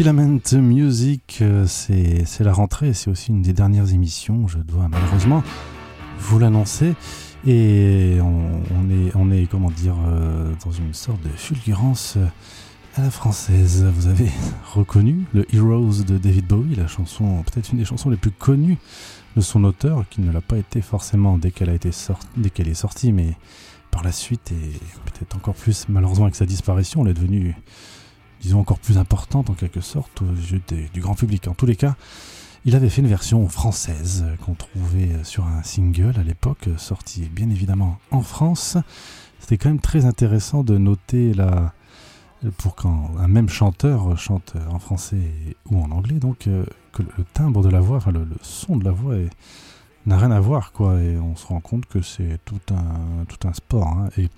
Filament Music, euh, c'est la rentrée, c'est aussi une des dernières émissions, je dois malheureusement vous l'annoncer. Et on, est, on est, comment dire, euh, dans une sorte de fulgurance à la française. Vous avez reconnu le Heroes de David Bowie, la chanson, peut-être une des chansons les plus connues de son auteur, qui ne l'a pas été forcément dès qu'elle est sortie, mais par la suite et peut-être encore plus malheureusement avec sa disparition, elle est devenue disons encore plus importante en quelque sorte aux yeux du grand public. En tous les cas, il avait fait une version française qu'on trouvait sur un single à l'époque, sorti bien évidemment en France. C'était quand même très intéressant de noter la, pour quand un même chanteur chante en français ou en anglais, donc euh, que le timbre de la voix, le, son de la voix n'a rien à voir quoi, et on se rend compte que c'est tout un tout un sport. Hein. et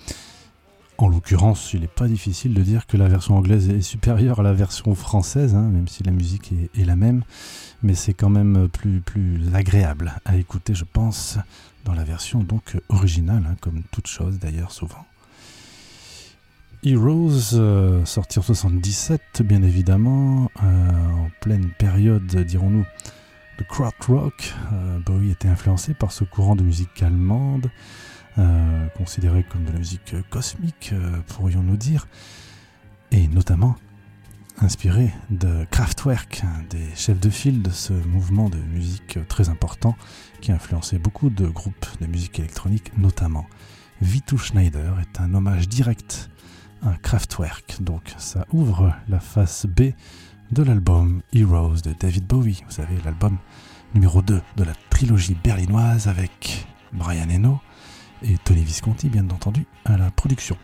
en l'occurrence, il n'est pas difficile de dire que la version anglaise est supérieure à la version française, hein, même si la musique est, la même, mais c'est quand même plus, agréable à écouter, je pense, dans la version donc originale, hein, comme toute chose d'ailleurs souvent. Heroes, euh, sorti en 77, bien évidemment, euh, en pleine période, dirons-nous, de crowd rock. Euh, Bowie était influencé par ce courant de musique allemande. Euh, considéré comme de la musique cosmique, euh, pourrions-nous dire, et notamment inspiré de Kraftwerk, des chefs de file de ce mouvement de musique très important qui a influencé beaucoup de groupes de musique électronique, notamment. Vitu Schneider est un hommage direct à Kraftwerk, donc ça ouvre la face B de l'album Heroes de David Bowie, vous savez, l'album numéro 2 de la trilogie berlinoise avec Brian Eno, et Tony Visconti, bien entendu, à la production.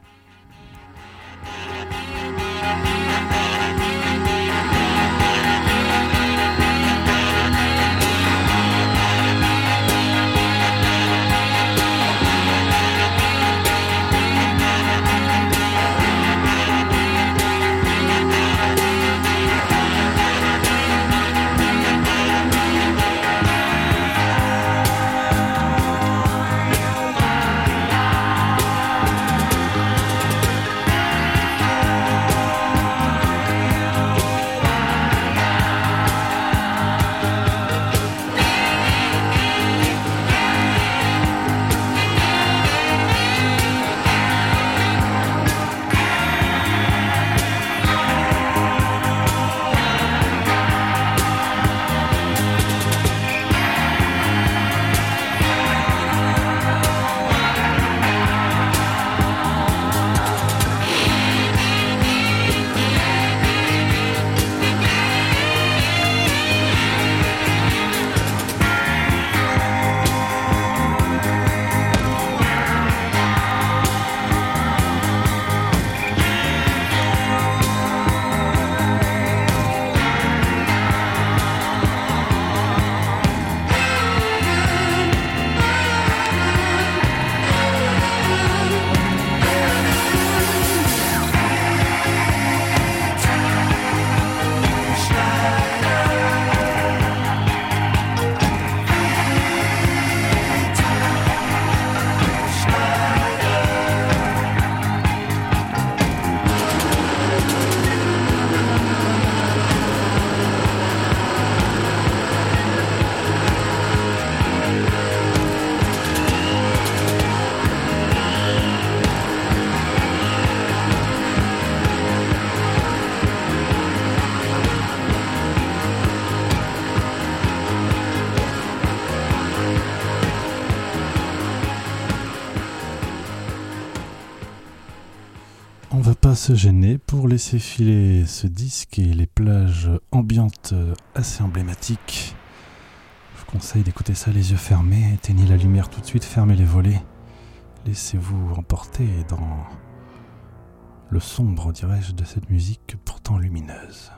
Se gêner pour laisser filer ce disque et les plages ambiantes assez emblématiques. Je vous conseille d'écouter ça les yeux fermés, éteignez la lumière tout de suite, fermez les volets. Laissez-vous emporter dans le sombre, dirais-je, de cette musique pourtant lumineuse.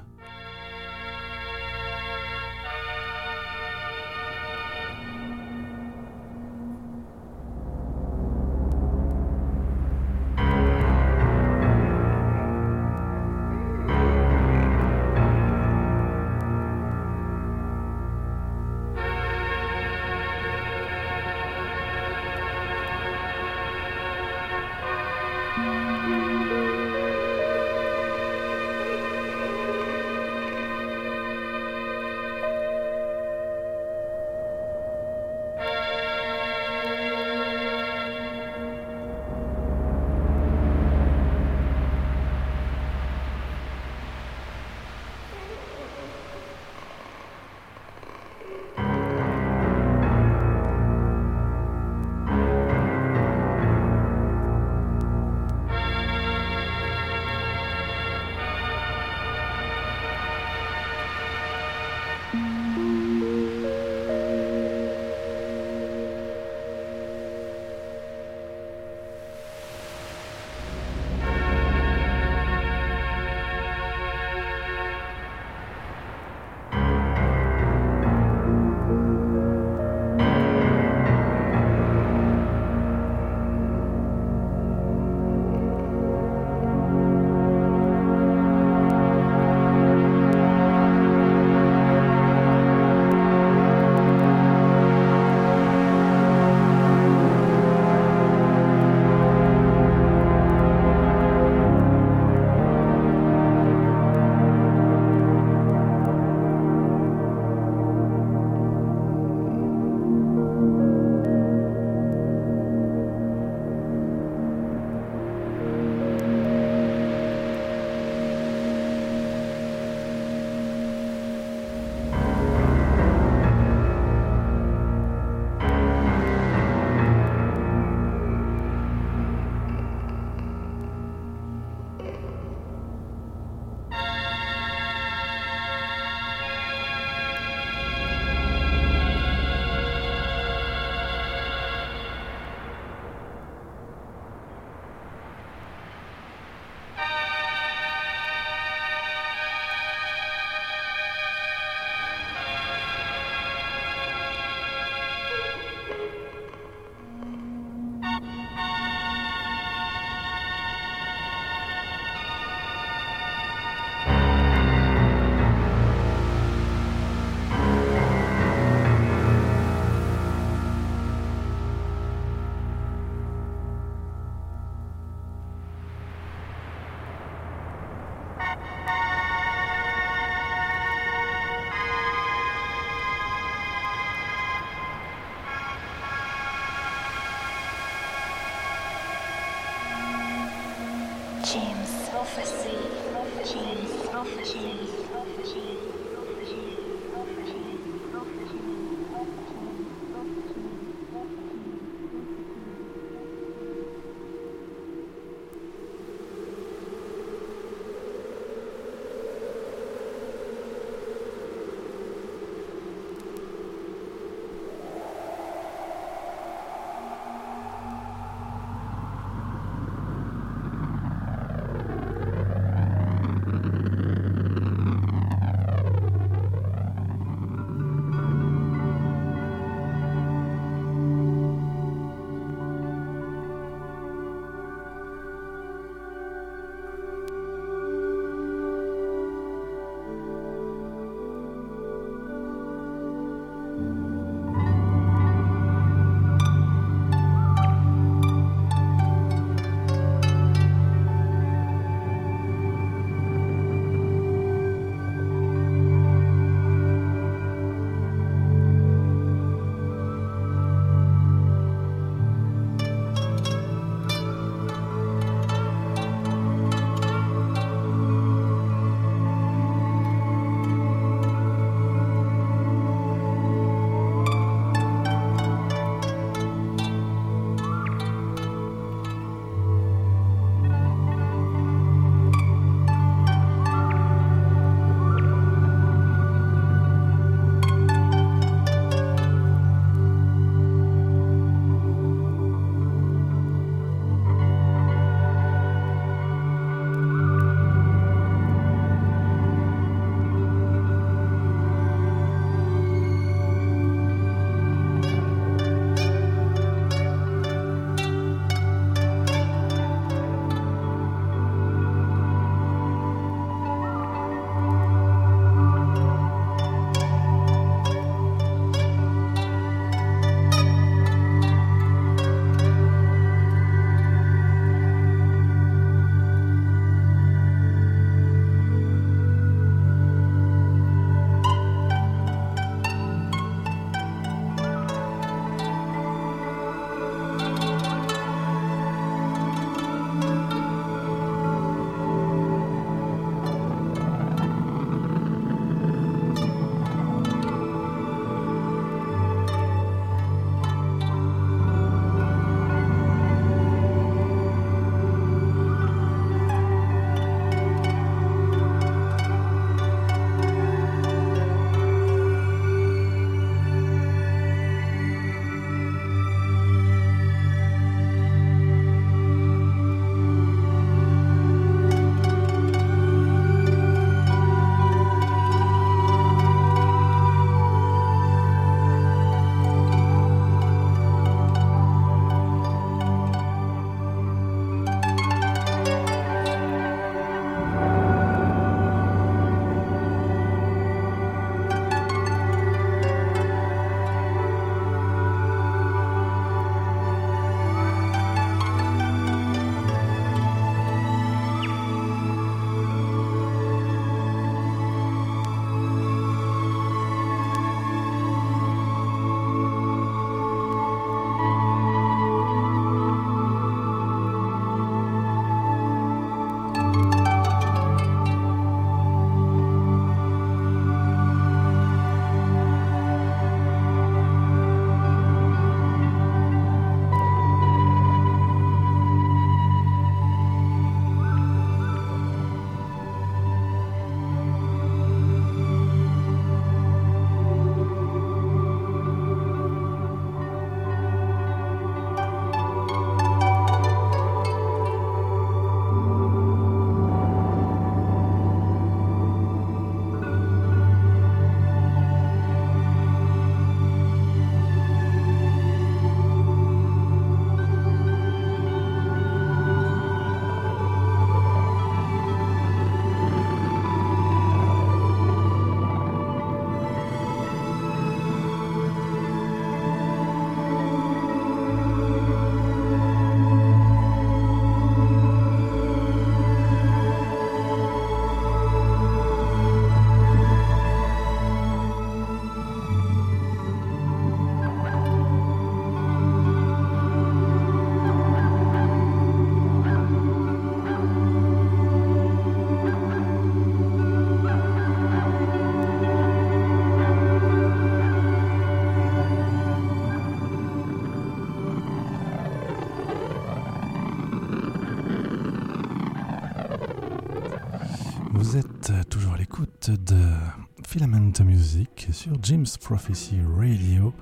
Music sur Jim's Prophecy Radio.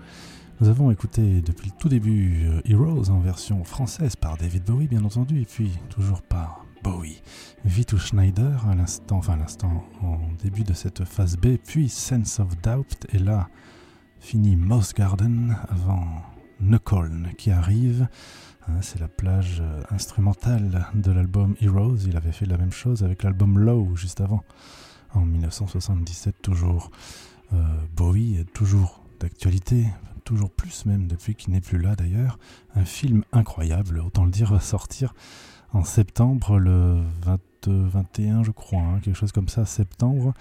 Nous avons écouté depuis le tout début euh, Heroes en version française par David Bowie, bien entendu, et puis toujours par Bowie. Vitu Schneider à l'instant, enfin à l'instant, en début de cette phase B, puis Sense of Doubt, et là, fini Moss Garden avant Nukoln qui arrive. Hein, c'est la plage euh, instrumentale de l'album Heroes. Il avait fait la même chose avec l'album Low juste avant, en 1977 toujours. Euh, Bowie est toujours d'actualité, toujours plus même depuis qu'il n'est plus là d'ailleurs. Un film incroyable, autant le dire, va sortir en septembre, le 21 je crois, hein, quelque chose comme ça, septembre.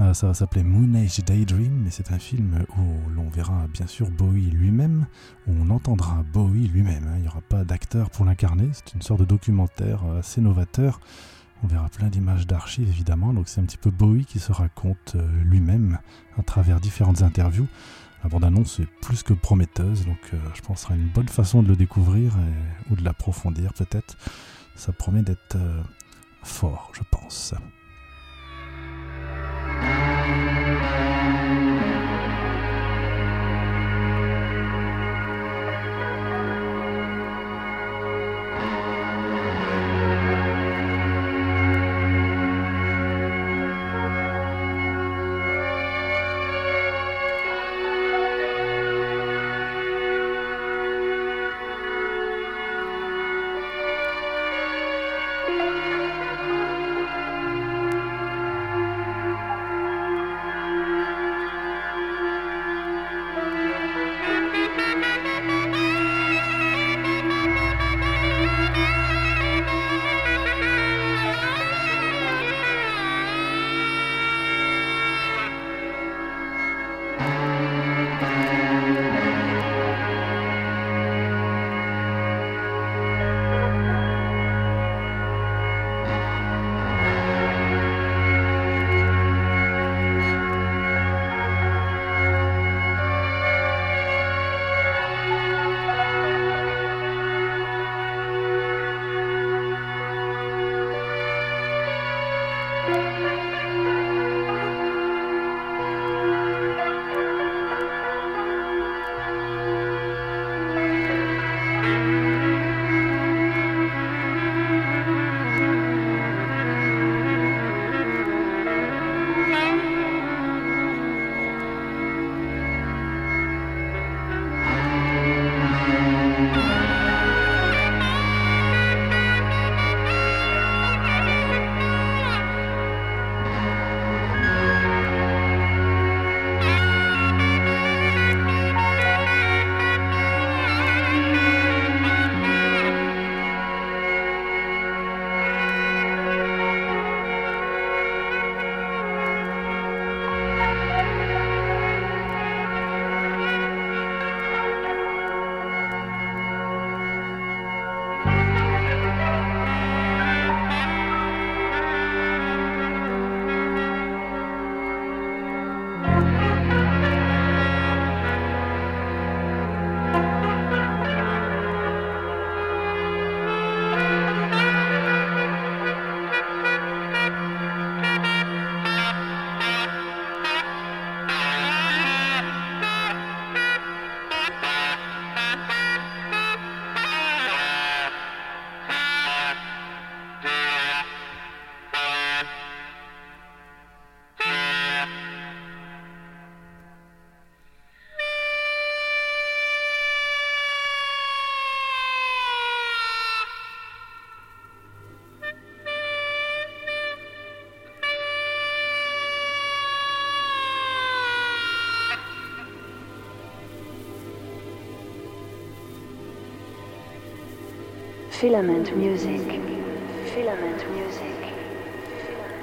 Euh, ça va s'appeler Moon Age Daydream, et c'est un film où l'on verra bien sûr Bowie lui-même, où on entendra Bowie lui-même. Hein. Il n'y aura pas d'acteur pour l'incarner, c'est une sorte de documentaire euh, assez novateur. On verra plein d'images d'archives évidemment, donc c'est un petit peu Bowie qui se raconte euh, lui-même à travers différentes interviews. La bande-annonce est plus que prometteuse, donc je pense que ce sera une bonne façon de le découvrir ou de l'approfondir peut-être. Ça promet d'être fort, je pense.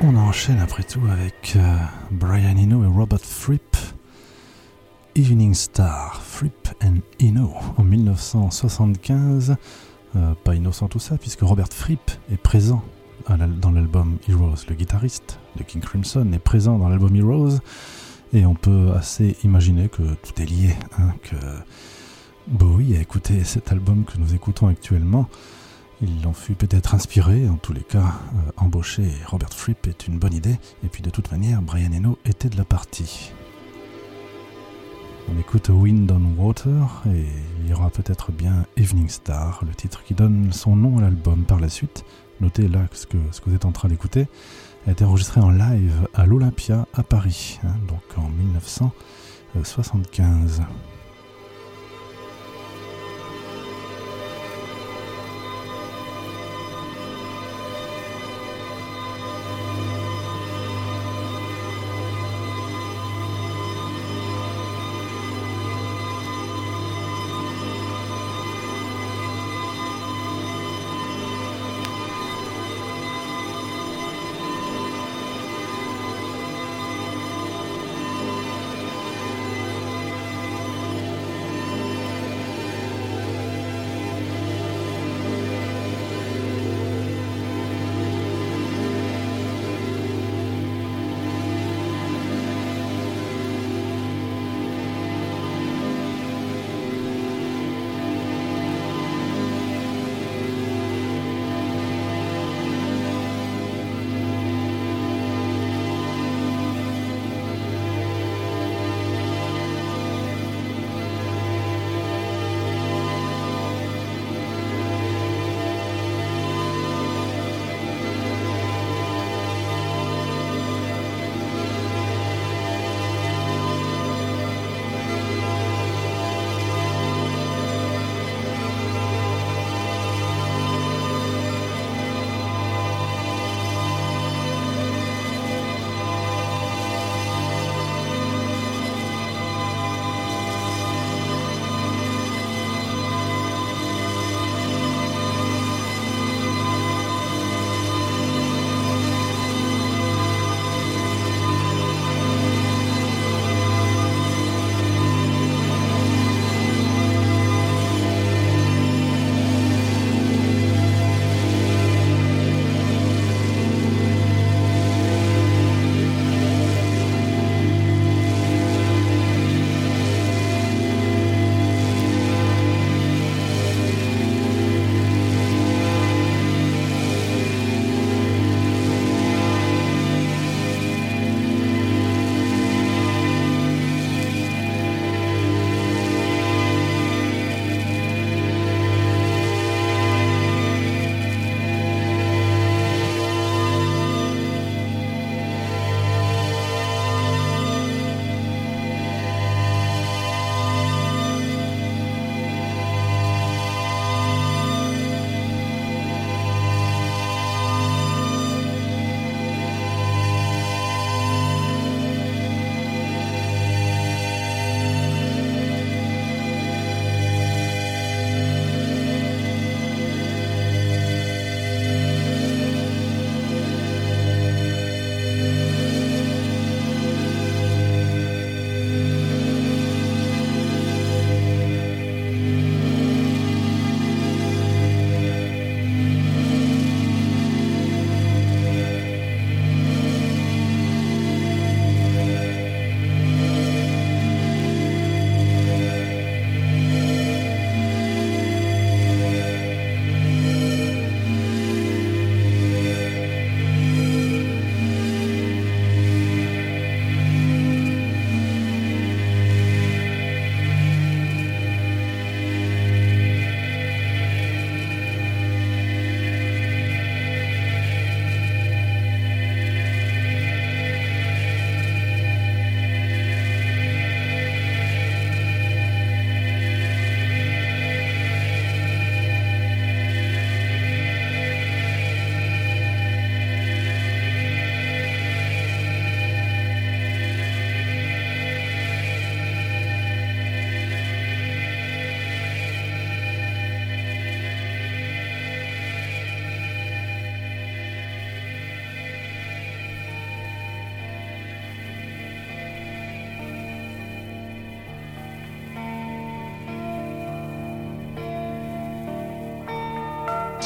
On enchaîne après tout avec euh, Brian Eno et Robert Fripp. Evening Star, Fripp and Eno en 1975. Euh, pas innocent tout ça, puisque Robert Fripp est présent dans l'album Heroes. Le guitariste de King Crimson est présent dans l'album Heroes. Et on peut assez imaginer que tout est lié, hein, que Bowie a écouté cet album que nous écoutons actuellement Il en fut peut-être inspiré, en tous les cas, euh, embaucher Robert Fripp est une bonne idée, et puis de toute manière, Brian Eno était de la partie. On écoute Wind on Water et il y aura peut-être bien Evening Star, le titre qui donne son nom à l'album par la suite. Notez là ce que, ce que vous êtes en train d'écouter a été enregistré en live à l'Olympia à Paris, hein, donc en 1975.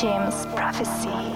James Prophecy.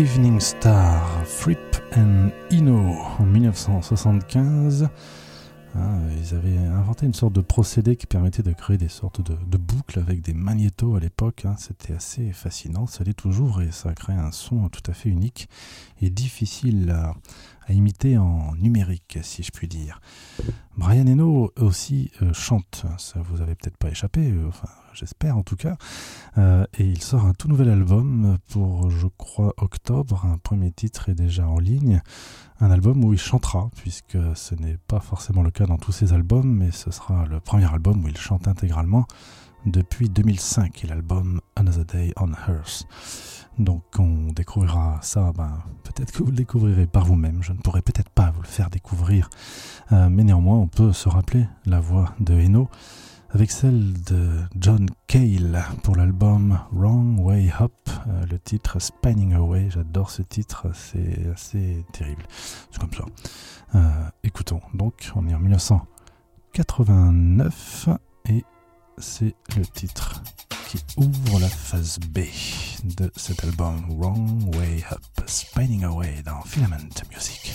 Evening Star, Fripp and Ino en 1975. Ah, ils avaient inventé une sorte de procédé qui permettait de créer des sortes de, boucles avec des magnétos à l'époque. Hein. C'était assez fascinant, ça l'est toujours et ça crée un son tout à fait unique et difficile à, imiter en numérique, si je puis dire. Brian Eno aussi euh, chante, ça vous avait peut-être pas échappé, euh, j'espère en tout cas. Euh, et il sort un tout nouvel album pour, je crois, octobre. Un premier titre est déjà en ligne. Un album où il chantera, puisque ce n'est pas forcément le cas dans tous ses albums, mais ce sera le premier album où il chante intégralement depuis 2005 et l'album Another Day on Earth. Donc on découvrira ça, ben, peut-être que vous le découvrirez par vous-même, je ne pourrai peut-être pas vous le faire découvrir, euh, mais néanmoins on peut se rappeler la voix de Eno avec celle de John Cale pour l'album Wrong Way Up, euh, le titre Spinning Away. J'adore ce titre, c'est assez terrible. C'est comme ça. Euh, écoutons, donc on est en 1989 et c'est le titre qui ouvre la phase B de cet album Wrong Way Up, Spinning Away dans Filament Music.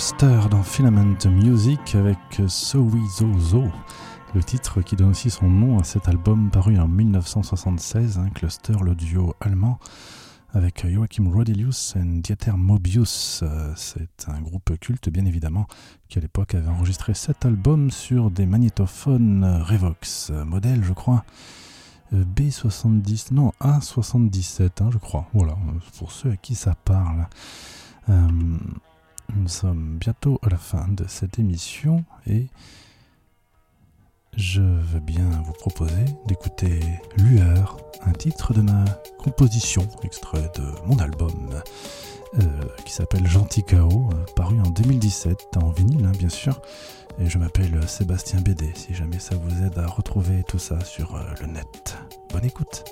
Cluster dans Filament Music avec Sowieso le titre qui donne aussi son nom à cet album paru en 1976, hein, Cluster, le duo allemand avec Joachim Rodelius et Dieter Mobius. C'est un groupe culte, bien évidemment, qui à l'époque avait enregistré cet album sur des magnétophones Revox, modèle, je crois, euh, B70, non, A77, hein, je crois. Voilà, pour ceux à qui ça parle. Euh, nous sommes bientôt à la fin de cette émission et je veux bien vous proposer d'écouter Lueur, un titre de ma composition, extrait de mon album euh, qui s'appelle Gentil Chaos, euh, paru en 2017 en vinyle hein, bien sûr. Et je m'appelle Sébastien Bédé, si jamais ça vous aide à retrouver tout ça sur euh, le net. Bonne écoute!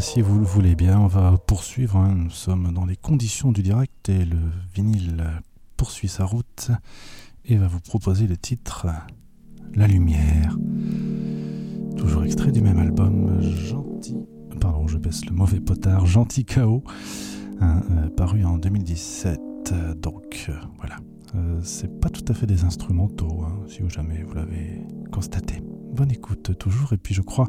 Si vous le voulez bien, on va poursuivre. Hein. Nous sommes dans les conditions du direct et le vinyle poursuit sa route et va vous proposer le titre La Lumière. Toujours extrait du même album, Gentil. Pardon, je baisse le mauvais potard, Gentil Chaos, hein, euh, paru en 2017. Donc euh, voilà, Euh, c'est pas tout à fait des instrumentaux, hein, si jamais vous l'avez constaté. Bonne écoute toujours, et puis je crois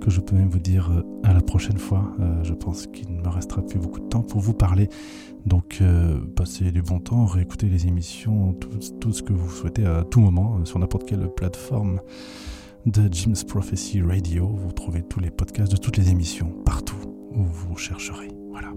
que je peux même vous dire euh, à la prochaine fois. Euh, je pense qu'il ne me restera plus beaucoup de temps pour vous parler. Donc passez du bon temps, réécoutez les émissions, tout, tout, ce que vous souhaitez à tout moment, sur n'importe quelle plateforme de Jim's Prophecy Radio. Vous trouvez tous les podcasts de toutes les émissions partout où vous chercherez. Voilà.